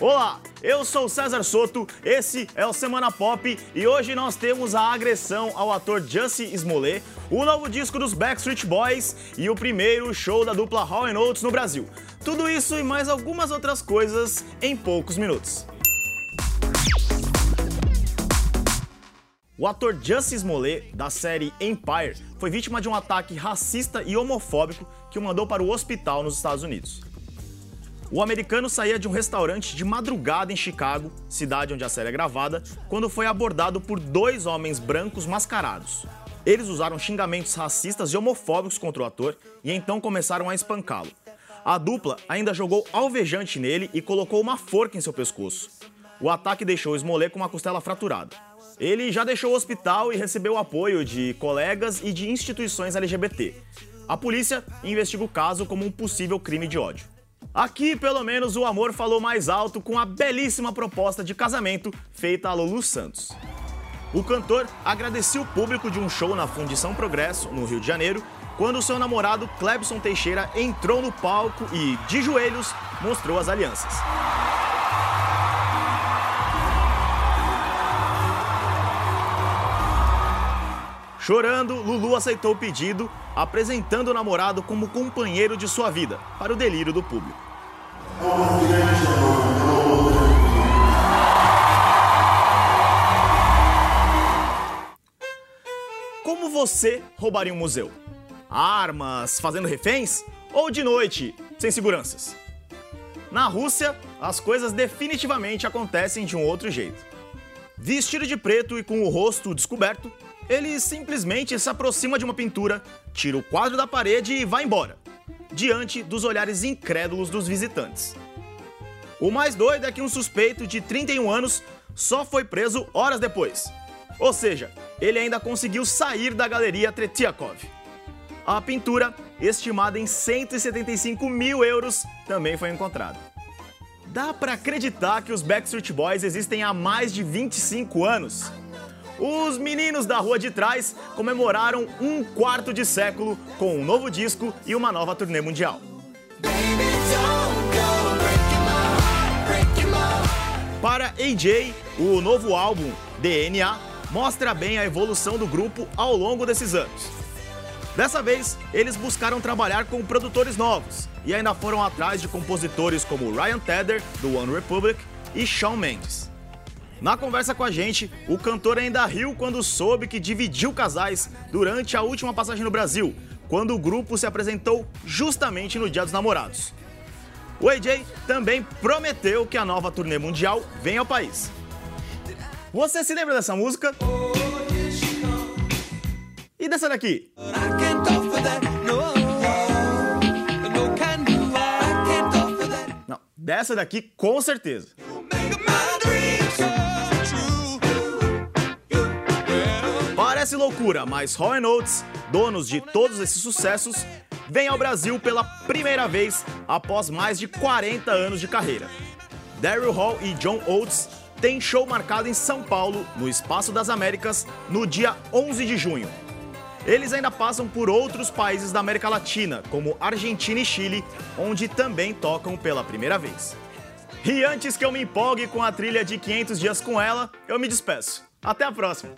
Olá, eu sou César Soto, esse é o Semana Pop e hoje nós temos a agressão ao ator Jussie Smollett, o novo disco dos Backstreet Boys e o primeiro show da dupla Hall Oates no Brasil. Tudo isso e mais algumas outras coisas em poucos minutos. O ator Jussie Smollett, da série Empire, foi vítima de um ataque racista e homofóbico que o mandou para o hospital nos Estados Unidos. O americano saía de um restaurante de madrugada em Chicago, cidade onde a série é gravada, quando foi abordado por dois homens brancos mascarados. Eles usaram xingamentos racistas e homofóbicos contra o ator e então começaram a espancá-lo. A dupla ainda jogou alvejante nele e colocou uma forca em seu pescoço. O ataque deixou Smollett com uma costela fraturada. Ele já deixou o hospital e recebeu apoio de colegas e de instituições LGBT. A polícia investiga o caso como um possível crime de ódio. Aqui, pelo menos, o amor falou mais alto com a belíssima proposta de casamento feita a Lulu Santos. O cantor agradeceu o público de um show na Fundição Progresso, no Rio de Janeiro, quando seu namorado Clebson Teixeira entrou no palco e, de joelhos, mostrou as alianças. Chorando, Lulu aceitou o pedido, apresentando o namorado como companheiro de sua vida, para o delírio do público. Como você roubaria um museu? Armas, fazendo reféns? Ou de noite, sem seguranças? Na Rússia, as coisas definitivamente acontecem de um outro jeito. Vestido de preto e com o rosto descoberto, ele simplesmente se aproxima de uma pintura, tira o quadro da parede e vai embora, diante dos olhares incrédulos dos visitantes. O mais doido é que um suspeito de 31 anos só foi preso horas depois. Ou seja, ele ainda conseguiu sair da galeria Tretiakov. A pintura, estimada em 175 mil euros, também foi encontrada. Dá para acreditar que os Backstreet Boys existem há mais de 25 anos? Os meninos da rua de trás comemoraram um quarto de século com um novo disco e uma nova turnê mundial. Para AJ, o novo álbum DNA mostra bem a evolução do grupo ao longo desses anos. Dessa vez, eles buscaram trabalhar com produtores novos e ainda foram atrás de compositores como Ryan Tedder, do One Republic, e Shawn Mendes. Na conversa com a gente, o cantor ainda riu quando soube que dividiu casais durante a última passagem no Brasil, quando o grupo se apresentou justamente no Dia dos Namorados. O AJ também prometeu que a nova turnê mundial vem ao país. Você se lembra dessa música? E dessa daqui? Não, dessa daqui com certeza. Parece loucura, mas Hall Oates, donos de todos esses sucessos, vem ao Brasil pela primeira vez após mais de 40 anos de carreira. Daryl Hall e John Oates têm show marcado em São Paulo, no Espaço das Américas, no dia 11 de junho. Eles ainda passam por outros países da América Latina, como Argentina e Chile, onde também tocam pela primeira vez. E antes que eu me empolgue com a trilha de 500 dias com ela, eu me despeço. Até a próxima!